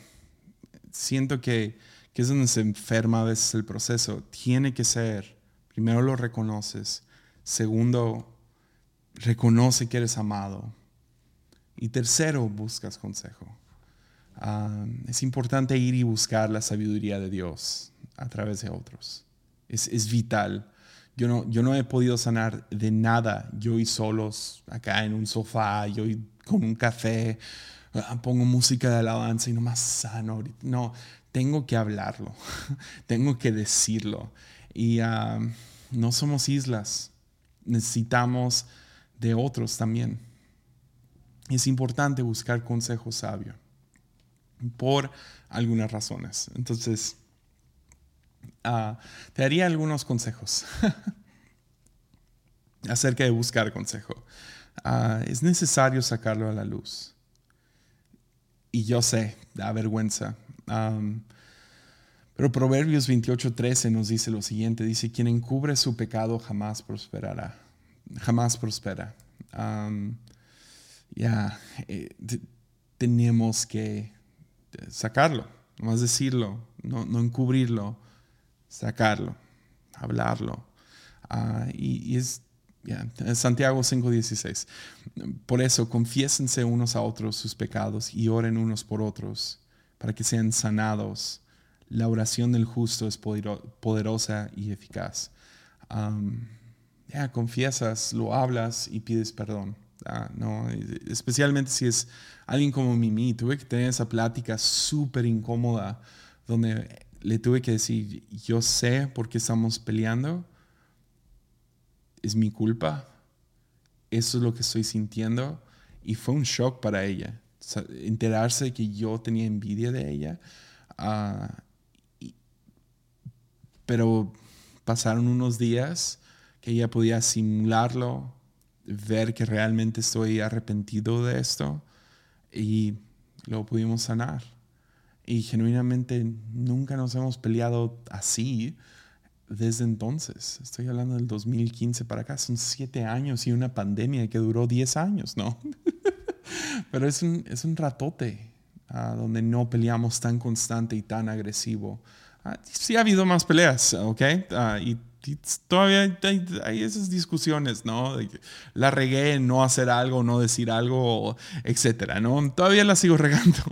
siento que, que es donde se enferma a veces el proceso. Tiene que ser, primero lo reconoces, segundo, reconoce que eres amado. Y tercero, buscas consejo. es importante ir y buscar la sabiduría de Dios a través de otros. Es, vital. Yo no, yo no he podido sanar de nada yo y solos acá en un sofá, yo y con un café, ah, pongo música de alabanza y no más sano. No, tengo que hablarlo, tengo que decirlo. Y ah, no somos islas, necesitamos de otros también. Es importante buscar consejo sabio por algunas razones. Entonces, Ah, te daría algunos consejos acerca de buscar consejo. Ah, es necesario sacarlo a la luz. Y yo sé, da vergüenza. pero Proverbios 28:13 nos dice lo siguiente, dice, quien encubre su pecado jamás prosperará, jamás prospera. ya, eh, tenemos que sacarlo, más decirlo, no, no encubrirlo sacarlo, hablarlo. Ah, y, es Santiago 5:16. Por eso, confiésense unos a otros sus pecados y oren unos por otros para que sean sanados. La oración del justo es poderosa y eficaz. ya confiesas, lo hablas y pides perdón. Ah, no, especialmente si es alguien como Mimi. Tuve que tener esa plática súper incómoda donde le tuve que decir, yo sé por qué estamos peleando, es mi culpa, eso es lo que estoy sintiendo, y fue un shock para ella, enterarse de que yo tenía envidia de ella, ah, pero pasaron unos días que ella podía simularlo, ver que realmente estoy arrepentido de esto, y lo pudimos sanar. Y genuinamente nunca nos hemos peleado así desde entonces. Estoy hablando del 2015 para acá. Son siete años y una pandemia que duró diez años, ¿no? Pero es un, es un ratote ah, donde no peleamos tan constante y tan agresivo. Ah, sí ha habido más peleas, ¿ok? Ah, todavía hay, esas discusiones, ¿no? La regué no hacer algo, no decir algo, etcétera, ¿no? Todavía la sigo regando,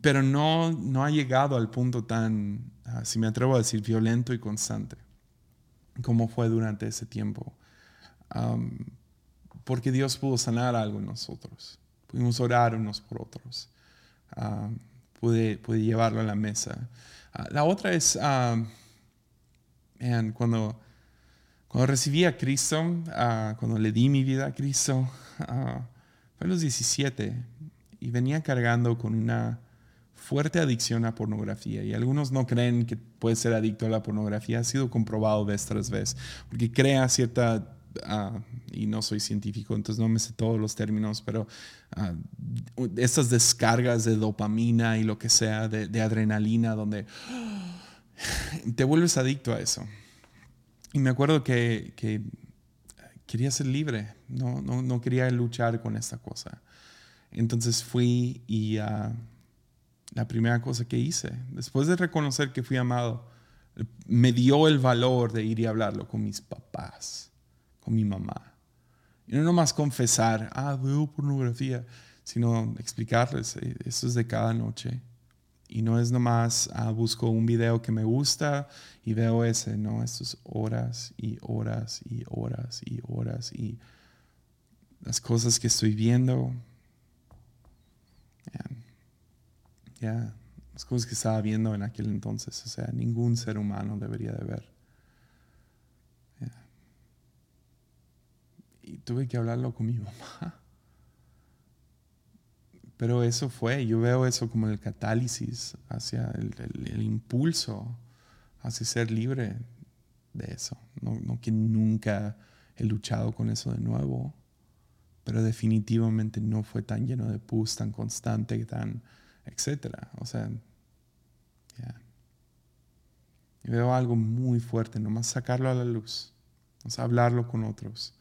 pero no, no ha llegado al punto tan, ah, si me atrevo a decir, violento y constante, como fue durante ese tiempo. porque Dios pudo sanar algo en nosotros. Pudimos orar unos por otros. pude, pude llevarlo a la mesa. Ah, la otra es, uh, cuando, cuando recibí a Cristo, ah, cuando le di mi vida a Cristo, fue a los 17 y venía cargando con una fuerte adicción a pornografía. Y algunos no creen que puede ser adicto a la pornografía. Ha sido comprobado vez tras vez, porque crea cierta y no soy científico, entonces no me sé todos los términos, pero uh, estas descargas de dopamina y lo que sea, de, adrenalina, donde te vuelves adicto a eso. Y me acuerdo que, quería ser libre, no, no, no, quería luchar con esta cosa. Entonces fui y la primera cosa que hice, después de reconocer que fui amado, me dio el valor de ir y hablarlo con mis papás mi mamá. Y no nomás confesar, ah, veo pornografía, sino explicarles, eh, eso es de cada noche. Y no es nomás, ah, busco un video que me gusta y veo ese, no, esto es horas y horas y horas y horas y las cosas que estoy viendo. Ya, las cosas que estaba viendo en aquel entonces, o sea, ningún ser humano debería de ver. y tuve que hablarlo con mi mamá. Pero eso fue, yo veo eso como el catálisis hacia el, impulso hacia ser libre de eso. No, que nunca he luchado con eso de nuevo, pero definitivamente no fue tan lleno de pus, tan constante, tan, etcétera. O sea, ya. Y veo algo muy fuerte, nomás sacarlo a la luz, nomás hablarlo con otros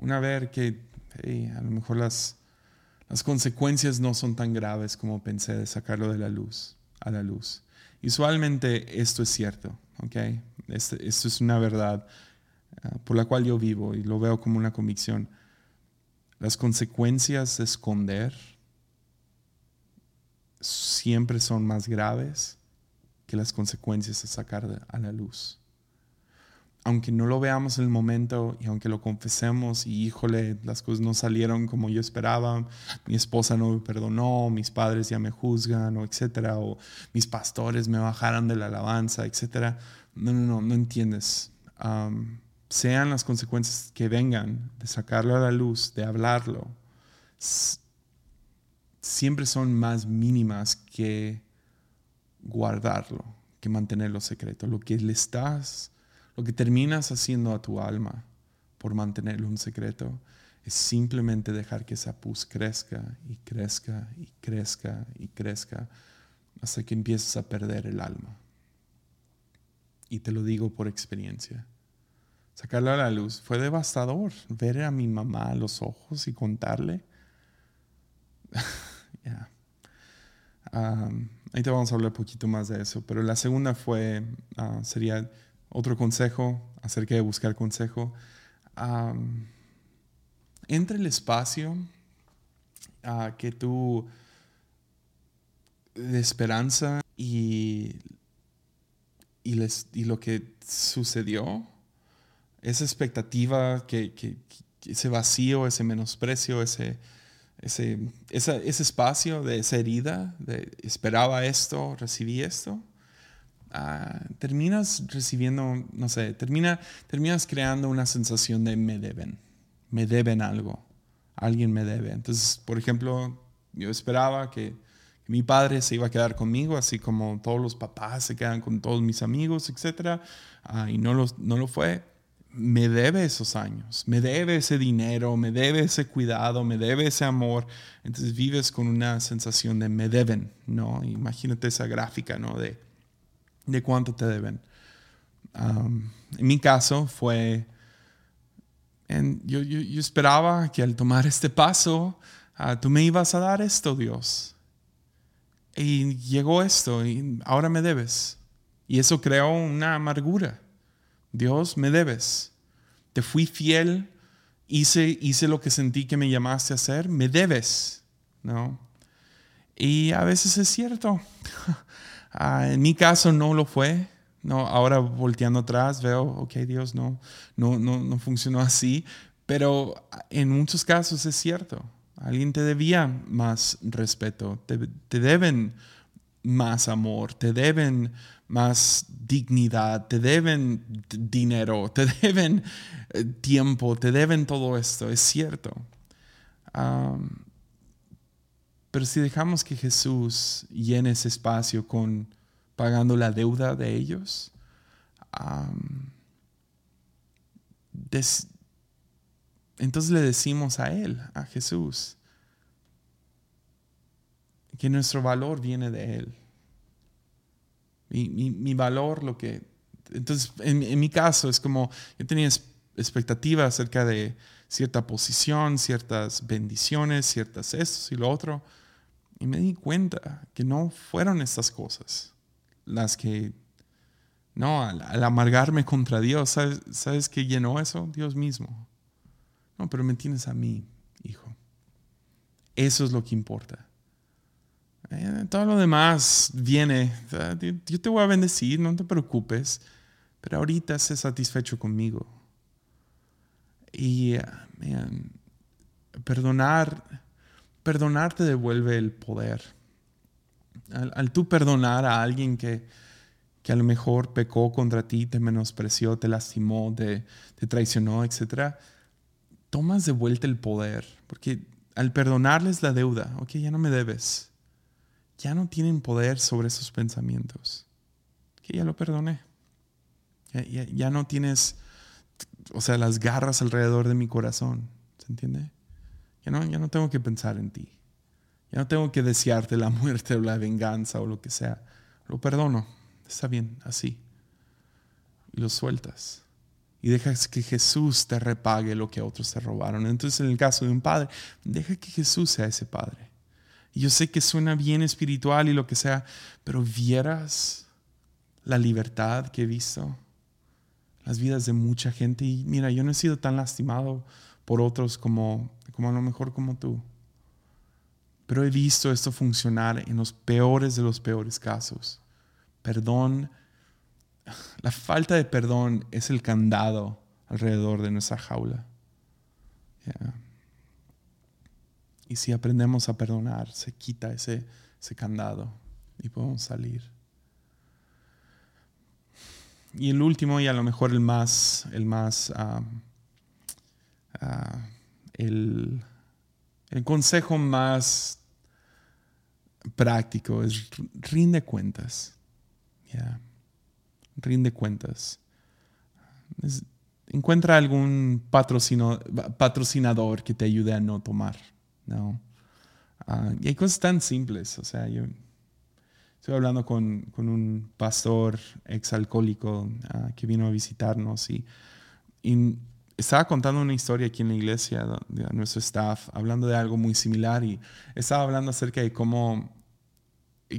una ver que a lo mejor las, las consecuencias no son tan graves como pensé de sacarlo de la luz, a la luz. Usualmente esto es cierto, ¿ok? Este, esto es una verdad ah, por la cual yo vivo y lo veo como una convicción. Las consecuencias de esconder siempre son más graves que las consecuencias de sacar a la luz aunque no lo veamos en el momento y aunque lo confesemos y híjole, las cosas no salieron como yo esperaba, mi esposa no me perdonó, mis padres ya me juzgan o etcétera, o mis pastores me bajaron de la alabanza, etcétera. No, no, no, no entiendes. sean las consecuencias que vengan de sacarlo a la luz, de hablarlo, siempre son más mínimas que guardarlo, que mantenerlo secreto. Lo que le estás lo que terminas haciendo a tu alma por mantenerlo un secreto es simplemente dejar que esa pus crezca y crezca y crezca y crezca hasta que empieces a perder el alma. Y te lo digo por experiencia. Sacarlo a la luz fue devastador. Ver a mi mamá a los ojos y contarle. ahí te vamos a hablar un poquito más de eso. Pero la segunda fue, ah, sería otro consejo acerca de buscar consejo. entre el espacio que tú de esperanza y, y, les, y, lo que sucedió, esa expectativa, que, que, ese vacío, ese menosprecio, ese, ese, ese espacio de esa herida, de esperaba esto, recibí esto, Ah, terminas recibiendo, no sé, termina, terminas creando una sensación de me deben, me deben algo, alguien me debe. Entonces, por ejemplo, yo esperaba que, mi padre se iba a quedar conmigo, así como todos los papás se quedan con todos mis amigos, etc. Ah, y no lo, no lo fue. Me debe esos años, me debe ese dinero, me debe ese cuidado, me debe ese amor. Entonces vives con una sensación de me deben, ¿no? Imagínate esa gráfica, ¿no? De de cuánto te deben. en mi caso fue, yo, esperaba que al tomar este paso, ah, tú me ibas a dar esto, Dios. Y llegó esto y ahora me debes. Y eso creó una amargura. Dios, me debes. Te fui fiel, hice, hice lo que sentí que me llamaste a hacer, me debes. ¿no? Y a veces es cierto. Ah, en mi caso no lo fue. No, ahora volteando atrás veo, ok, Dios, no, no, no, no funcionó así. Pero en muchos casos es cierto. Alguien te debía más respeto, te, te deben más amor, te deben más dignidad, te deben dinero, te deben eh, tiempo, te deben todo esto, es cierto. Pero si dejamos que Jesús llene ese espacio con pagando la deuda de ellos, entonces le decimos a Él, a Jesús, que nuestro valor viene de Él. Mi, valor, lo que... Entonces, en, mi caso es como, yo tenía expectativas acerca de cierta posición, ciertas bendiciones, ciertas esto y lo otro, y me di cuenta que no fueron estas cosas las que, no, al, amargarme contra Dios, ¿sabes, ¿sabes qué llenó eso? Dios mismo. No, pero me tienes a mí, hijo. Eso es lo que importa. Eh, todo lo demás viene. Yo te voy a bendecir, no te preocupes. Pero ahorita sé satisfecho conmigo. Y, perdonar, perdonar te devuelve el poder. Al, tú perdonar a alguien que, que, a lo mejor pecó contra ti, te menospreció, te lastimó, te, te traicionó, etc., tomas de vuelta el poder. Porque al perdonarles la deuda, ok, ya no me debes ya no tienen poder sobre esos pensamientos. Que ya lo perdoné. Ya, no tienes, o sea, las garras alrededor de mi corazón. ¿Se entiende? Ya no, ya no tengo que pensar en ti. Ya no tengo que desearte la muerte o la venganza o lo que sea. Lo perdono. Está bien, así. Y lo sueltas. Y dejas que Jesús te repague lo que otros te robaron. Entonces, en el caso de un padre, deja que Jesús sea ese padre. Y yo sé que suena bien espiritual y lo que sea, pero vieras la libertad que he visto, las vidas de mucha gente. Y mira, yo no he sido tan lastimado por otros como, como a lo mejor como tú. Pero he visto esto funcionar en los peores de los peores casos. Perdón, la falta de perdón es el candado alrededor de nuestra jaula. Y si aprendemos a perdonar, se quita ese, ese candado y podemos salir. Y el último, y a lo mejor el más, el más, ah, ah, el, consejo más práctico es rinde cuentas. Rinde cuentas. encuentra algún patrocinador que te ayude a no tomar. ¿no? Ah, y hay cosas tan simples, o sea, yo estoy hablando con, con un pastor exalcohólico uh, que vino a visitarnos y, estaba contando una historia aquí en la iglesia de, nuestro staff, hablando de algo muy similar y estaba hablando acerca de cómo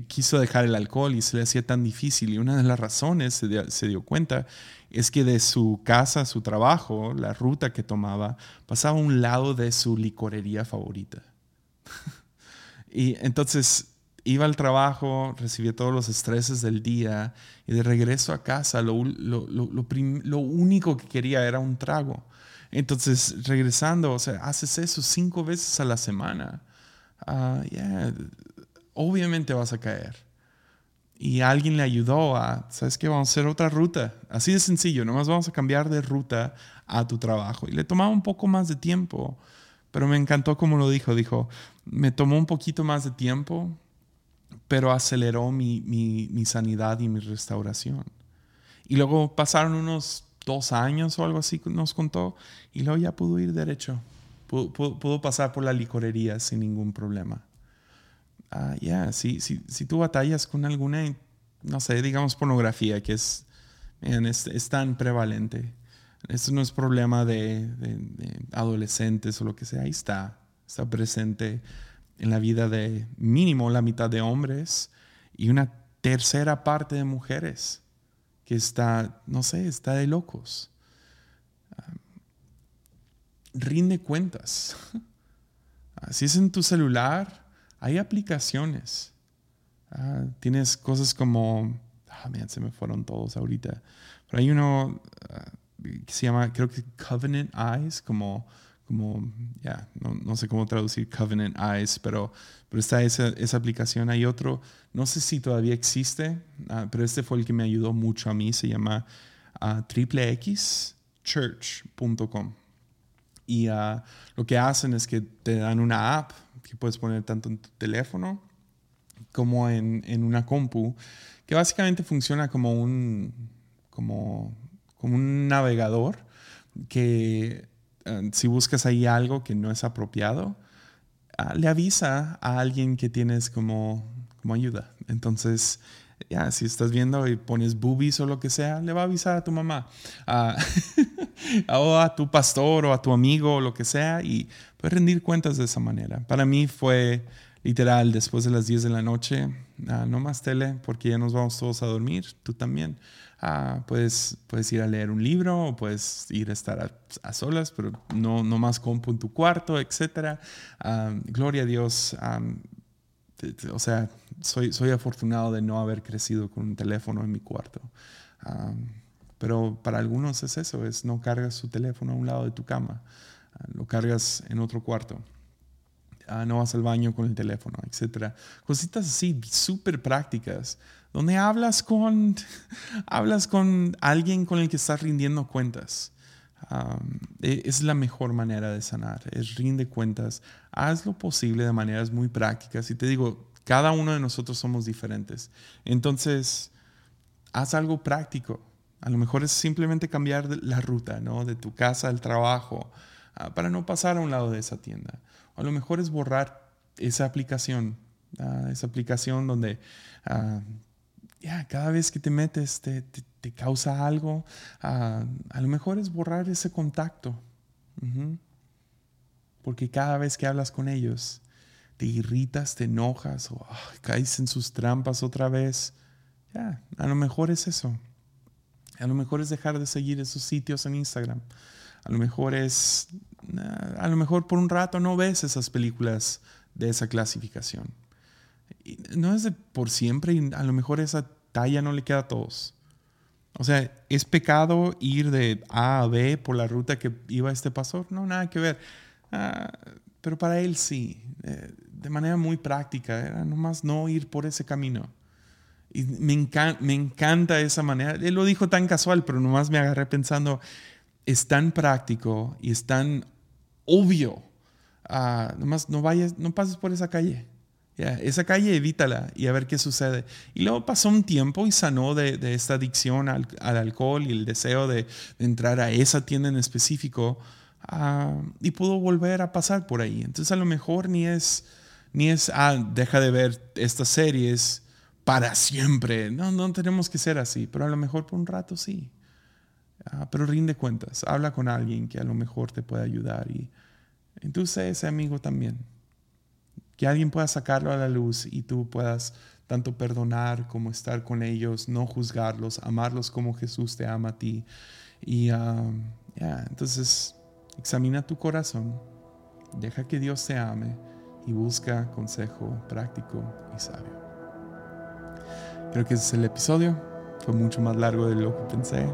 quiso dejar el alcohol y se le hacía tan difícil y una de las razones se, se dio cuenta es que de su casa su trabajo, la ruta que tomaba, pasaba a un lado de su licorería favorita. y entonces iba al trabajo, recibía todos los estreses del día y de regreso a casa lo, lo, único que quería era un trago. Entonces, regresando, o sea, haces eso cinco veces a la semana. Uh, obviamente vas a caer. Y alguien le ayudó a, ¿sabes qué? Vamos a hacer otra ruta. Así de sencillo, nomás vamos a cambiar de ruta a tu trabajo. Y le tomaba un poco más de tiempo, pero me encantó como lo dijo. Dijo, me tomó un poquito más de tiempo, pero aceleró mi, mi, sanidad y mi restauración. Y luego pasaron unos dos años o algo así, nos contó, y luego ya pudo ir derecho. pudo pasar por la licorería sin ningún problema uh, ya, si, si, si, tú batallas con alguna, no sé, digamos pornografía, que es, es, tan prevalente, esto no es problema de, de, adolescentes o lo que sea, ahí está, está presente en la vida de mínimo la mitad de hombres y una tercera parte de mujeres. Que está, no sé, está de locos. rinde cuentas. Si es en tu celular, hay aplicaciones. Ah, tienes cosas como, ah, se me fueron todos ahorita. Pero hay uno ah, que se llama, creo que Covenant Eyes, como, como ya, no, sé cómo traducir Covenant Eyes, pero, pero está esa, esa aplicación. Hay otro, no sé si todavía existe, pero este fue el que me ayudó mucho a mí, se llama triplexchurch.com. Y ah, lo que hacen es que te dan una app que puedes poner tanto en tu teléfono como en, en una compu, que básicamente funciona como un, como, como un navegador que ah, si buscas ahí algo que no es apropiado, ah, le avisa a alguien que tienes como, como ayuda. Entonces, ya, si estás viendo y pones boobies o lo que sea, le va a avisar a tu mamá, o a tu pastor o a tu amigo o lo que sea, y puedes rendir cuentas de esa manera. Para mí fue literal, después de las 10 de la noche, no más tele, porque ya nos vamos todos a dormir, tú también. puedes, puedes ir a leer un libro puedes ir a estar a, solas, pero no, no más compu en tu cuarto, etc. gloria a Dios o sea, soy, soy afortunado de no haber crecido con un teléfono en mi cuarto. pero para algunos es eso, es no cargas su teléfono a un lado de tu cama, ah, lo cargas en otro cuarto. Ah, no vas al baño con el teléfono, etc. Cositas así, súper prácticas, donde hablas con, hablas con alguien con el que estás rindiendo cuentas. E, es la mejor manera de sanar, es rinde cuentas, haz lo posible de maneras muy prácticas. Y te digo, cada uno de nosotros somos diferentes. Entonces, haz algo práctico. A lo mejor es simplemente cambiar la ruta, ¿no? De tu casa al trabajo, ah, para no pasar a un lado de esa tienda. A lo mejor es borrar esa aplicación, ah, esa aplicación donde ah, cada vez que te metes te, causa algo. a lo mejor es borrar ese contacto porque cada vez que hablas con ellos, te irritas, te enojas o caes en sus trampas otra vez. Ya, a lo mejor es eso. A lo mejor es dejar de seguir esos sitios en Instagram. A lo mejor es, a lo mejor por un rato no ves esas películas de esa clasificación. no es de por siempre y a lo mejor esa talla no le queda a todos. O sea, ¿es pecado ir de A a B por la ruta que iba este pastor? No, nada que ver. Ah, pero para él sí, eh, de manera muy práctica, era nomás no ir por ese camino. Y me, me encanta esa manera. Él lo dijo tan casual, pero nomás me agarré pensando, es tan práctico y es tan obvio. Uh, nomás no vayas, no pases por esa calle. esa calle evítala y a ver qué sucede. Y luego pasó un tiempo y sanó de, de esta adicción al, al, alcohol y el deseo de, de, entrar a esa tienda en específico. Ah, y pudo volver a pasar por ahí. Entonces a lo mejor ni es, ni es, ah, deja de ver estas series para siempre. No, no tenemos que ser así, pero a lo mejor por un rato sí. Ah, pero rinde cuentas, habla con alguien que a lo mejor te puede ayudar y entonces ese amigo también. Que alguien pueda sacarlo a la luz y tú puedas tanto perdonar como estar con ellos, no juzgarlos, amarlos como Jesús te ama a ti. Y ya, entonces Examina tu corazón, deja que Dios te ame y busca consejo práctico y sabio. Creo que ese es el episodio. Fue mucho más largo de lo que pensé.